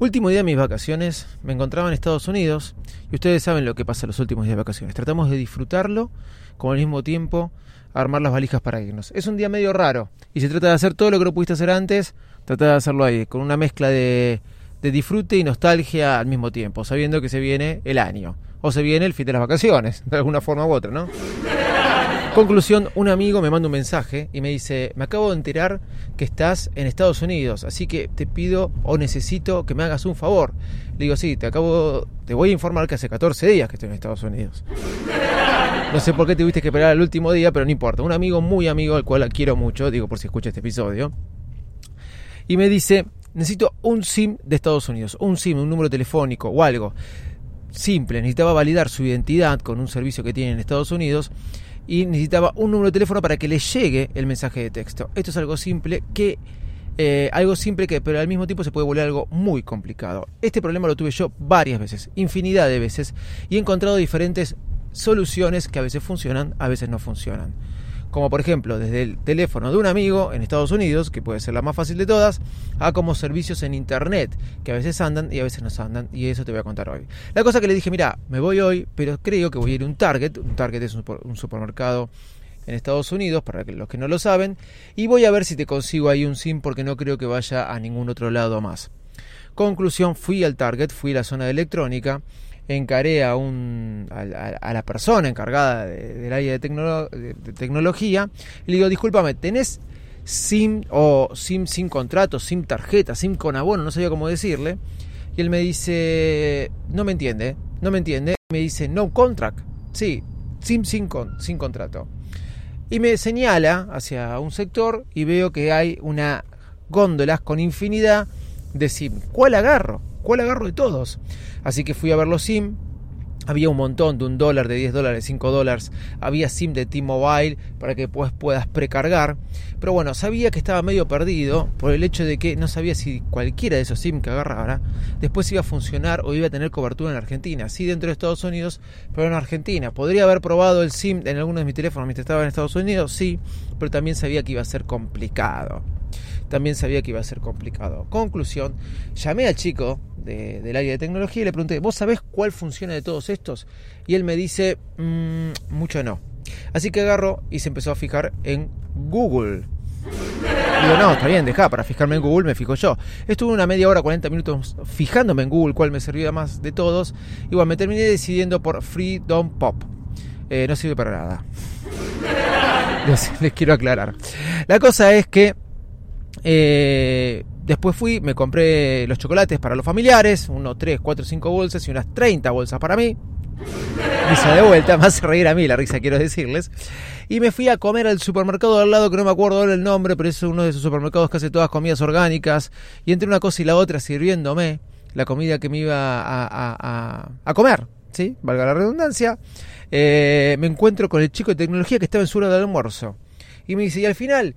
Último día de mis vacaciones, me encontraba en Estados Unidos y ustedes saben lo que pasa los últimos días de vacaciones. Tratamos de disfrutarlo, como al mismo tiempo armar las valijas para irnos. Es un día medio raro y se trata de hacer todo lo que no pudiste hacer antes, trata de hacerlo ahí, con una mezcla de, de disfrute y nostalgia al mismo tiempo, sabiendo que se viene el año o se viene el fin de las vacaciones, de alguna forma u otra, ¿no? Conclusión, un amigo me manda un mensaje y me dice, me acabo de enterar que estás en Estados Unidos, así que te pido o necesito que me hagas un favor. Le digo, sí, te acabo, te voy a informar que hace 14 días que estoy en Estados Unidos. No sé por qué tuviste que esperar el último día, pero no importa. Un amigo muy amigo, al cual quiero mucho, digo por si escucha este episodio, y me dice, necesito un SIM de Estados Unidos, un SIM, un número telefónico o algo simple. Necesitaba validar su identidad con un servicio que tiene en Estados Unidos y necesitaba un número de teléfono para que le llegue el mensaje de texto. Esto es algo simple que eh, algo simple que pero al mismo tiempo se puede volver algo muy complicado. Este problema lo tuve yo varias veces, infinidad de veces, y he encontrado diferentes soluciones que a veces funcionan, a veces no funcionan como por ejemplo desde el teléfono de un amigo en Estados Unidos, que puede ser la más fácil de todas, a como servicios en Internet, que a veces andan y a veces no andan, y eso te voy a contar hoy. La cosa que le dije, mira, me voy hoy, pero creo que voy a ir a un Target, un Target es un supermercado en Estados Unidos, para los que no lo saben, y voy a ver si te consigo ahí un SIM porque no creo que vaya a ningún otro lado más. Conclusión, fui al Target, fui a la zona de electrónica, encaré a, un, a, la persona encargada del área de, tecnología y le digo, discúlpame, ¿tenés SIM o SIM sin contrato, SIM tarjeta, SIM con abono? No sabía cómo decirle. Y él me dice, no me entiende, no me entiende. Me dice, no contract. Sí, SIM sin, con, sin contrato. Y me señala hacia un sector y veo que hay una góndolas con infinidad de SIM. ¿Cuál agarro? ¿Cuál agarro de todos? Así que fui a ver los SIM. Había un montón de un dólar, de 10 dólares, 5 dólares. Había SIM de T-Mobile para que pues puedas precargar. Pero bueno, sabía que estaba medio perdido por el hecho de que no sabía si cualquiera de esos SIM que agarrara después iba a funcionar o iba a tener cobertura en Argentina. Sí, dentro de Estados Unidos, pero en Argentina. ¿Podría haber probado el SIM en alguno de mis teléfonos mientras estaba en Estados Unidos? Sí, pero también sabía que iba a ser complicado también sabía que iba a ser complicado. Conclusión, llamé al chico del área de tecnología y le pregunté, ¿vos sabés cuál funciona de todos estos? Y él me dice, mm, mucho no. Así que agarro y se empezó a fijar en Google. Digo, no, está bien, deja, para fijarme en Google me fijo yo. Estuve una media hora, 40 minutos fijándome en Google, cuál me servía más de todos. Igual me terminé decidiendo por Freedom Pop. Eh, no sirve para nada. les quiero aclarar. La cosa es que eh, después fui, me compré los chocolates para los familiares, unos 3, 4, 5 bolsas y unas 30 bolsas para mí. Risa de vuelta, más reír a mí la risa, quiero decirles. Y me fui a comer al supermercado al lado, que no me acuerdo ahora el nombre, pero es uno de esos supermercados que hace todas comidas orgánicas. Y entre una cosa y la otra, sirviéndome la comida que me iba a, comer, ¿sí? Valga la redundancia. Eh, me encuentro con el chico de tecnología que estaba en su hora de almuerzo. Y me dice, y al final,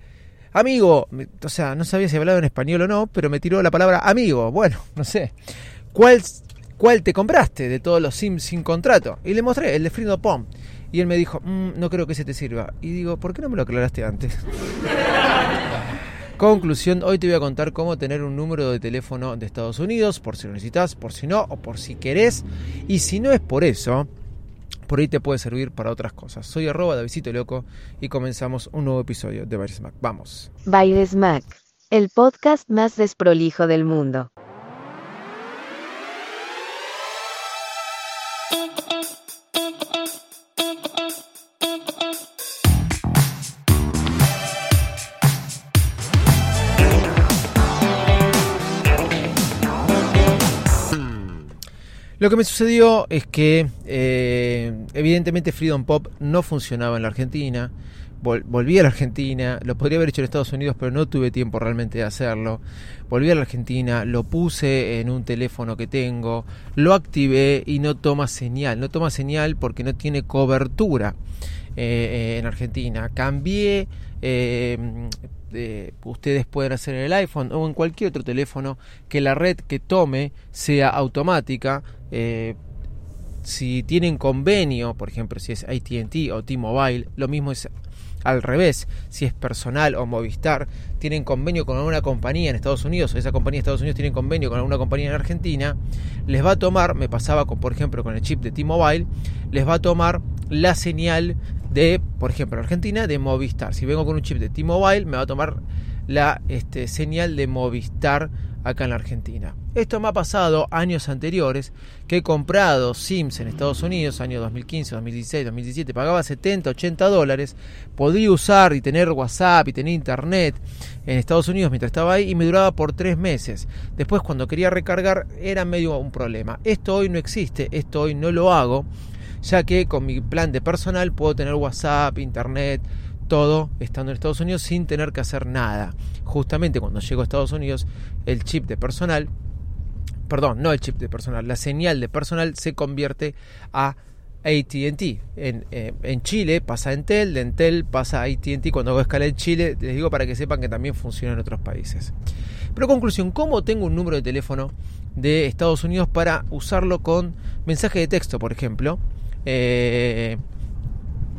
Amigo, o sea, no sabía si hablaba en español o no, pero me tiró la palabra amigo. Bueno, no sé. ¿Cuál, cuál te compraste de todos los Sims sin contrato? Y le mostré el de Freedom Pom. Y él me dijo, mm, no creo que se te sirva. Y digo, ¿por qué no me lo aclaraste antes? Conclusión, hoy te voy a contar cómo tener un número de teléfono de Estados Unidos, por si lo necesitas, por si no, o por si querés. Y si no es por eso, por ahí te puede servir para otras cosas. Soy arroba Davidito Loco y comenzamos un nuevo episodio de Baires Mac. Vamos. Baires Mac, el podcast más desprolijo del mundo. Lo que me sucedió es que eh, evidentemente Freedom Pop no funcionaba en la Argentina volví a la Argentina, lo podría haber hecho en Estados Unidos, pero no tuve tiempo realmente de hacerlo. Volví a la Argentina, lo puse en un teléfono que tengo, lo activé y no toma señal. No toma señal porque no tiene cobertura eh, en Argentina. Cambié. Eh, ustedes pueden hacer en el iPhone o en cualquier otro teléfono que la red que tome sea automática. Eh, si tienen convenio, por ejemplo, si es ATT o T-Mobile, lo mismo es al revés, si es personal o Movistar, tienen convenio con alguna compañía en Estados Unidos o esa compañía en Estados Unidos tiene convenio con alguna compañía en Argentina, les va a tomar, me pasaba con, por ejemplo con el chip de T-Mobile, les va a tomar la señal de, por ejemplo, en Argentina, de Movistar. Si vengo con un chip de T-Mobile, me va a tomar la este, señal de Movistar acá en la Argentina. Esto me ha pasado años anteriores que he comprado Sims en Estados Unidos, año 2015, 2016, 2017, pagaba 70, 80 dólares, podía usar y tener WhatsApp y tener internet en Estados Unidos mientras estaba ahí y me duraba por tres meses. Después cuando quería recargar era medio un problema. Esto hoy no existe, esto hoy no lo hago, ya que con mi plan de personal puedo tener WhatsApp, internet, todo estando en Estados Unidos sin tener que hacer nada. Justamente cuando llego a Estados Unidos, el chip de personal, perdón, no el chip de personal, la señal de personal se convierte a ATT. En, eh, en, Chile pasa a Entel, de Entel pasa a ATT. Cuando hago escala en Chile, les digo para que sepan que también funciona en otros países. Pero conclusión, ¿cómo tengo un número de teléfono de Estados Unidos para usarlo con mensaje de texto, por ejemplo? Eh,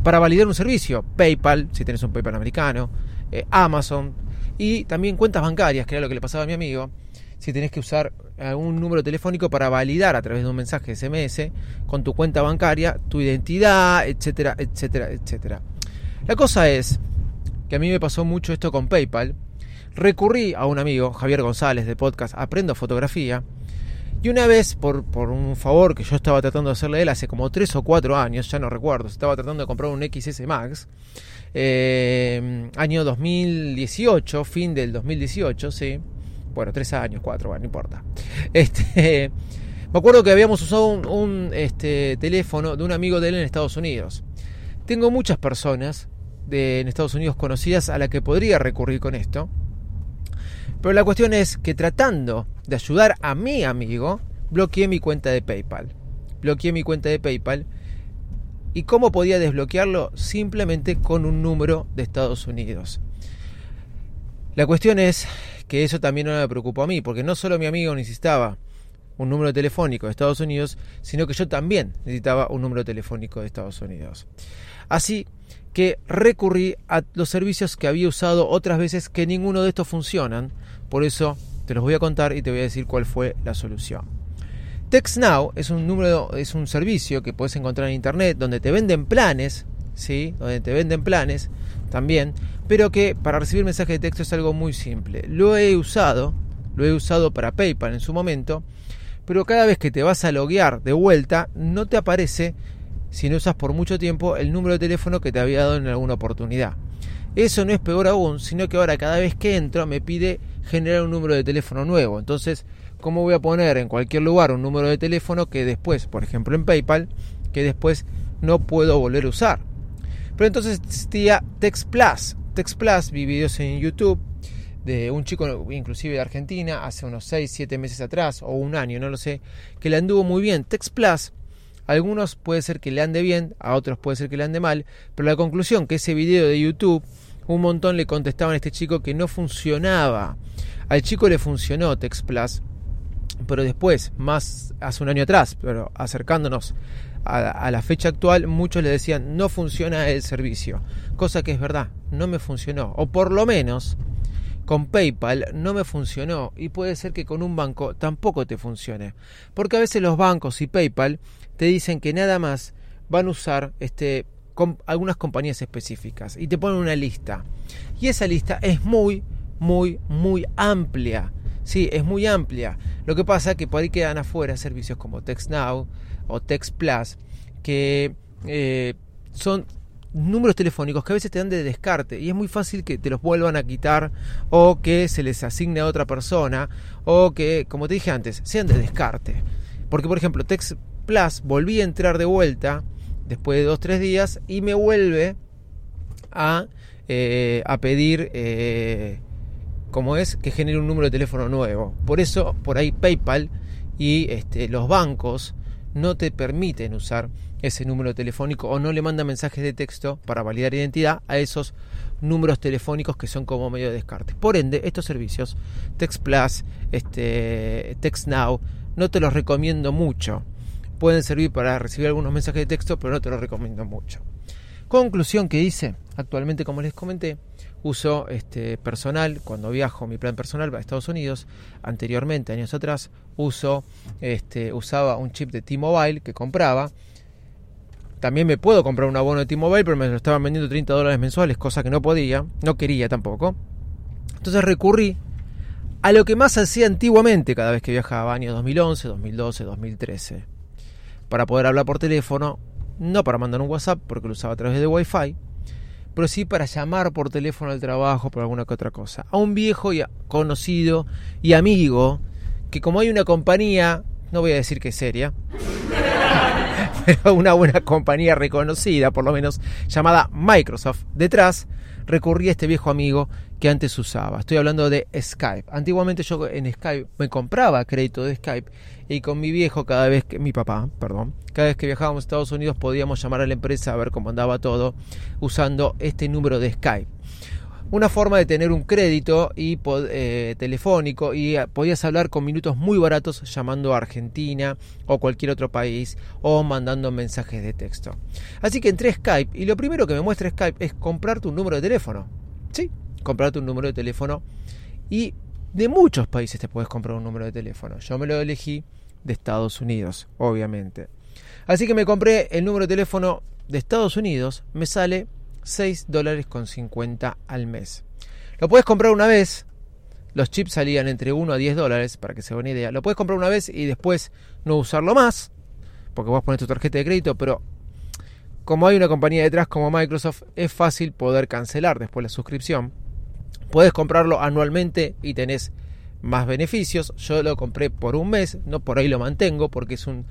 para validar un servicio. PayPal, si tenés un PayPal americano, eh, Amazon y también cuentas bancarias, que era lo que le pasaba a mi amigo. Si tenés que usar un número telefónico para validar a través de un mensaje SMS con tu cuenta bancaria, tu identidad, etcétera, etcétera, etcétera. La cosa es que a mí me pasó mucho esto con PayPal. Recurrí a un amigo, Javier González, de podcast Aprendo Fotografía, y una vez, por, por, un favor que yo estaba tratando de hacerle él hace como 3 o 4 años, ya no recuerdo, estaba tratando de comprar un XS Max, eh, año 2018, fin del 2018, sí. Bueno, 3 años, 4, bueno, no importa. Este, me acuerdo que habíamos usado un, este, teléfono de un amigo de él en Estados Unidos. Tengo muchas personas de, en Estados Unidos conocidas a las que podría recurrir con esto. Pero la cuestión es que tratando de ayudar a mi amigo, bloqueé mi cuenta de PayPal. Bloqueé mi cuenta de PayPal. ¿Y cómo podía desbloquearlo? Simplemente con un número de Estados Unidos. La cuestión es que eso también no me preocupó a mí, porque no solo mi amigo necesitaba un número telefónico de Estados Unidos, sino que yo también necesitaba un número telefónico de Estados Unidos. Así que recurrí a los servicios que había usado otras veces que ninguno de estos funcionan por eso te los voy a contar y te voy a decir cuál fue la solución. TextNow es un número, es un servicio que puedes encontrar en internet donde te venden planes, ¿sí? Donde te venden planes también, pero que para recibir mensajes de texto es algo muy simple. Lo he usado, lo he usado para PayPal en su momento, pero cada vez que te vas a loguear de vuelta no te aparece si no usas por mucho tiempo el número de teléfono que te había dado en alguna oportunidad. Eso no es peor aún, sino que ahora cada vez que entro me pide generar un número de teléfono nuevo. Entonces, ¿cómo voy a poner en cualquier lugar un número de teléfono que después, por ejemplo en PayPal, que después no puedo volver a usar? Pero entonces existía Text Plus. Text Plus, vi videos en YouTube de un chico inclusive de Argentina hace unos 6, 7 meses atrás o un año, no lo sé, que le anduvo muy bien. Text Plus, algunos puede ser que le ande bien, a otros puede ser que le ande mal, pero la conclusión que ese video de YouTube un montón le contestaban a este chico que no funcionaba. Al chico le funcionó Text Plus, pero después, más hace un año atrás, pero acercándonos a, la fecha actual, muchos le decían no funciona el servicio, cosa que es verdad, no me funcionó, o por lo menos con PayPal no me funcionó y puede ser que con un banco tampoco te funcione, porque a veces los bancos y PayPal te dicen que nada más van a usar este con algunas compañías específicas y te ponen una lista. Y esa lista es muy, muy, muy amplia. Sí, es muy amplia. Lo que pasa es que por ahí quedan afuera servicios como TextNow o Text Plus que eh, son números telefónicos que a veces te dan de descarte y es muy fácil que te los vuelvan a quitar o que se les asigne a otra persona o que, como te dije antes, sean de descarte. Porque, por ejemplo, Text Plus volví a entrar de vuelta después de dos tres días y me vuelve a, eh, a pedir, eh, como es, que genere un número de teléfono nuevo. Por eso, por ahí PayPal y este, los bancos no te permiten usar ese número telefónico o no le mandan mensajes de texto para validar identidad a esos números telefónicos que son como medio de descarte. Por ende, estos servicios, Text Plus, este, Text Now, no te los recomiendo mucho. Pueden servir para recibir algunos mensajes de texto, pero no te los recomiendo mucho. Conclusión que hice, actualmente como les comenté, uso este personal cuando viajo, mi plan personal va a Estados Unidos. Anteriormente, años atrás, uso este usaba un chip de T-Mobile que compraba. También me puedo comprar un abono de T-Mobile, pero me lo estaban vendiendo 30 dólares mensuales, cosa que no podía, no quería tampoco. Entonces recurrí a lo que más hacía antiguamente cada vez que viajaba, años 2011, 2012, 2013, para poder hablar por teléfono, no para mandar un WhatsApp, porque lo usaba a través de Wi-Fi, pero sí para llamar por teléfono al trabajo, por alguna que otra cosa. A un viejo y conocido y amigo, que como hay una compañía, no voy a decir que es seria, pero una buena compañía reconocida, por lo menos llamada Microsoft, detrás, recurrí a este viejo amigo que antes usaba. Estoy hablando de Skype. Antiguamente yo en Skype me compraba crédito de Skype y con mi viejo cada vez que mi papá, perdón, cada vez que viajábamos a Estados Unidos podíamos llamar a la empresa a ver cómo andaba todo usando este número de Skype. Una forma de tener un crédito y eh, telefónico y eh, podías hablar con minutos muy baratos llamando a Argentina o cualquier otro país o mandando mensajes de texto. Así que entré a Skype y lo primero que me muestra Skype es comprarte un número de teléfono. Sí, comprarte un número de teléfono y de muchos países te puedes comprar un número de teléfono. Yo me lo elegí de Estados Unidos, obviamente. Así que me compré el número de teléfono de Estados Unidos, me sale 6 dólares con 50 al mes. Lo puedes comprar una vez, los chips salían entre 1 a 10 dólares, para que se haga una idea. Lo puedes comprar una vez y después no usarlo más, porque vos pones tu tarjeta de crédito, pero como hay una compañía detrás como Microsoft, es fácil poder cancelar después la suscripción. Puedes comprarlo anualmente y tenés más beneficios. Yo lo compré por un mes, no por ahí lo mantengo porque es un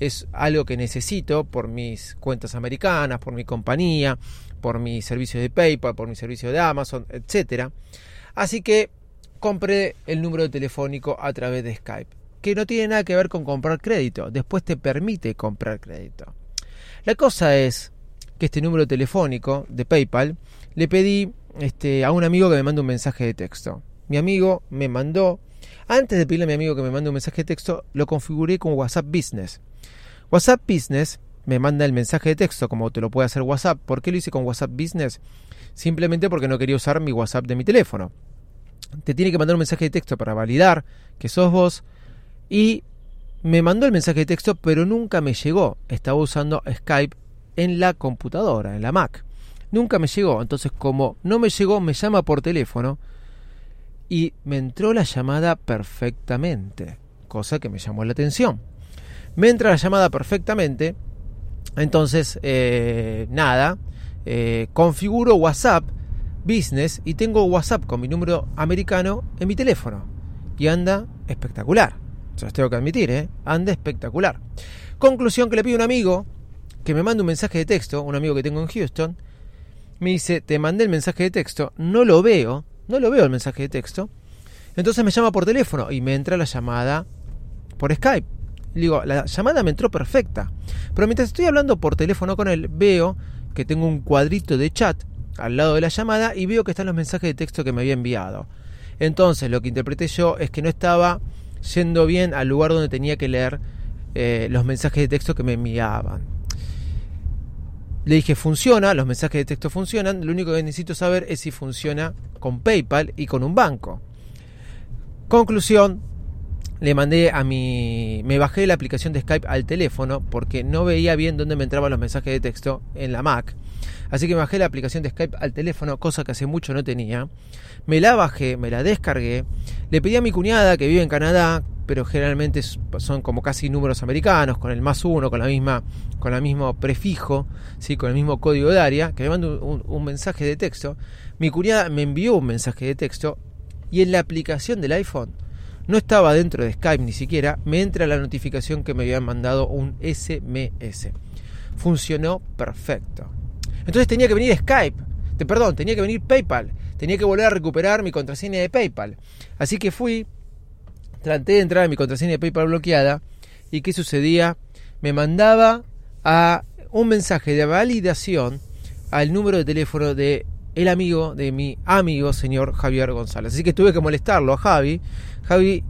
es algo que necesito por mis cuentas americanas, por mi compañía, por mi servicio de PayPal, por mi servicio de Amazon, etcétera. Así que compré el número telefónico a través de Skype, que no tiene nada que ver con comprar crédito, después te permite comprar crédito. La cosa es que este número telefónico de PayPal le pedí este, a un amigo que me mande un mensaje de texto. Mi amigo me mandó, antes de pedirle a mi amigo que me mande un mensaje de texto, lo configuré con WhatsApp Business. WhatsApp Business me manda el mensaje de texto como te lo puede hacer WhatsApp. ¿Por qué lo hice con WhatsApp Business? Simplemente porque no quería usar mi WhatsApp de mi teléfono. Te tiene que mandar un mensaje de texto para validar que sos vos y me mandó el mensaje de texto pero nunca me llegó. Estaba usando Skype en la computadora, en la Mac nunca me llegó. Entonces, como no me llegó, me llama por teléfono y me entró la llamada perfectamente, cosa que me llamó la atención. Me entra la llamada perfectamente, entonces, eh, nada, eh, configuro WhatsApp Business y tengo WhatsApp con mi número americano en mi teléfono. Y anda espectacular. Se tengo que admitir, ¿eh? Anda espectacular. Conclusión que le pido a un amigo que me mande un mensaje de texto, un amigo que tengo en Houston, me dice, te mandé el mensaje de texto, no lo veo, no lo veo el mensaje de texto. Entonces me llama por teléfono y me entra la llamada por Skype. Digo, la llamada me entró perfecta. Pero mientras estoy hablando por teléfono con él, veo que tengo un cuadrito de chat al lado de la llamada y veo que están los mensajes de texto que me había enviado. Entonces lo que interpreté yo es que no estaba yendo bien al lugar donde tenía que leer eh, los mensajes de texto que me enviaban. Le dije, funciona, los mensajes de texto funcionan, lo único que necesito saber es si funciona con PayPal y con un banco. Conclusión, le mandé a mi... me bajé la aplicación de Skype al teléfono porque no veía bien dónde me entraban los mensajes de texto en la Mac. Así que me bajé la aplicación de Skype al teléfono, cosa que hace mucho no tenía. Me la bajé, me la descargué. Le pedí a mi cuñada que vive en Canadá, pero generalmente son como casi números americanos, con el más uno, con la misma, con el mismo prefijo, ¿sí? con el mismo código de área, que me mande un, mensaje de texto. Mi cuñada me envió un mensaje de texto y en la aplicación del iPhone no estaba dentro de Skype ni siquiera, me entra la notificación que me habían mandado un SMS. Funcionó perfecto. Entonces tenía que venir Skype. De, perdón, tenía que venir PayPal. Tenía que volver a recuperar mi contraseña de PayPal. Así que fui, traté de entrar a mi contraseña de PayPal bloqueada. ¿Y qué sucedía? Me mandaba a un mensaje de validación al número de teléfono de el amigo de mi amigo señor Javier González. Así que tuve que molestarlo a Javi. Javi,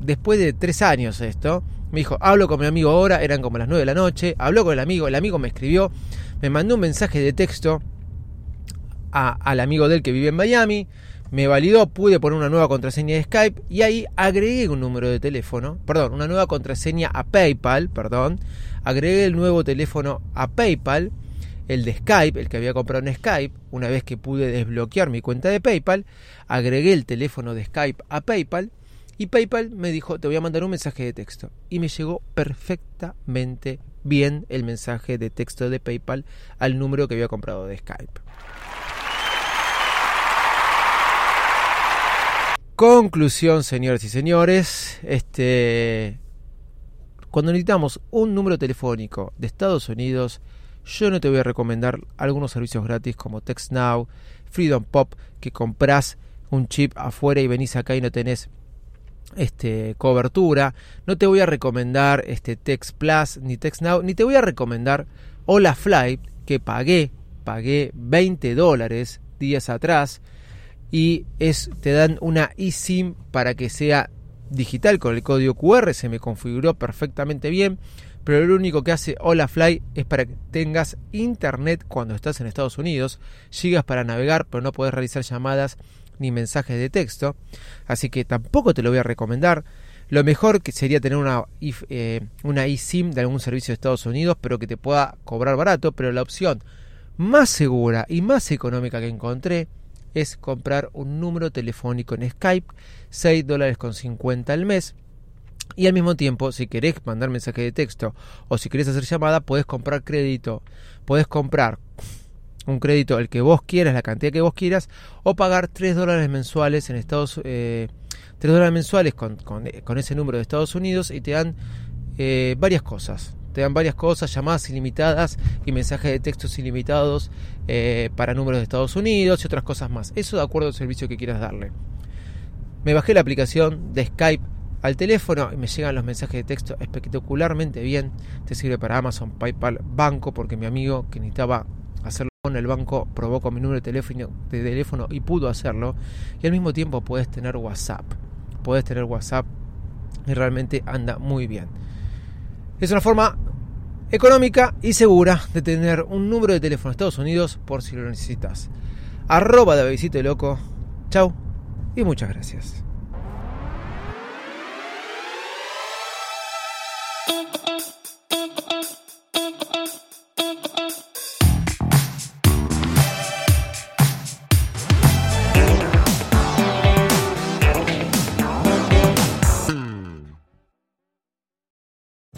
después de tres años esto, me dijo, hablo con mi amigo ahora, eran como las nueve de la noche, habló con el amigo, el amigo me escribió, me mandó un mensaje de texto al amigo de él que vive en Miami, me validó, pude poner una nueva contraseña de Skype y ahí agregué un número de teléfono, perdón, una nueva contraseña a PayPal, perdón, agregué el nuevo teléfono a PayPal, el de Skype, el que había comprado en Skype, una vez que pude desbloquear mi cuenta de PayPal, agregué el teléfono de Skype a PayPal y PayPal me dijo, te voy a mandar un mensaje de texto. Y me llegó perfectamente bien el mensaje de texto de PayPal al número que había comprado de Skype. Conclusión, señores y señores, este cuando necesitamos un número telefónico de Estados Unidos, yo no te voy a recomendar algunos servicios gratis como TextNow, Freedom Pop, que compras un chip afuera y venís acá y no tenés este, cobertura. No te voy a recomendar este Text Plus ni TextNow, ni te voy a recomendar Hola Flight, que pagué, pagué 20 dólares días atrás y es, te dan una eSIM para que sea digital con el código QR, se me configuró perfectamente bien, pero lo único que hace Fly es para que tengas internet cuando estás en Estados Unidos, llegas para navegar, pero no puedes realizar llamadas ni mensajes de texto, así que tampoco te lo voy a recomendar. Lo mejor que sería tener una, eh, una eSIM de algún servicio de Estados Unidos, pero que te pueda cobrar barato, pero la opción más segura y más económica que encontré es comprar un número telefónico en Skype, 6 dólares con 50 al mes. Y al mismo tiempo, si querés mandar mensaje de texto o si querés hacer llamada, puedes comprar crédito. Puedes comprar un crédito el que vos quieras, la cantidad que vos quieras, o pagar 3 dólares mensuales en Estados eh, 3 dólares mensuales con, con, ese número de Estados Unidos y te dan eh, varias cosas. Te dan varias cosas, llamadas ilimitadas y mensajes de textos ilimitados eh, para números de Estados Unidos y otras cosas más. Eso de acuerdo al servicio que quieras darle. Me bajé la aplicación de Skype al teléfono y me llegan los mensajes de texto espectacularmente bien. Te sirve para Amazon, PayPal, banco, porque mi amigo que necesitaba hacerlo con el banco probó con mi número de teléfono, de y pudo hacerlo. Y al mismo tiempo puedes tener WhatsApp. Puedes tener WhatsApp y realmente anda muy bien. Es una forma económica y segura de tener un número de teléfono en Estados Unidos por si lo necesitas. Arroba de loco. Chau y muchas gracias.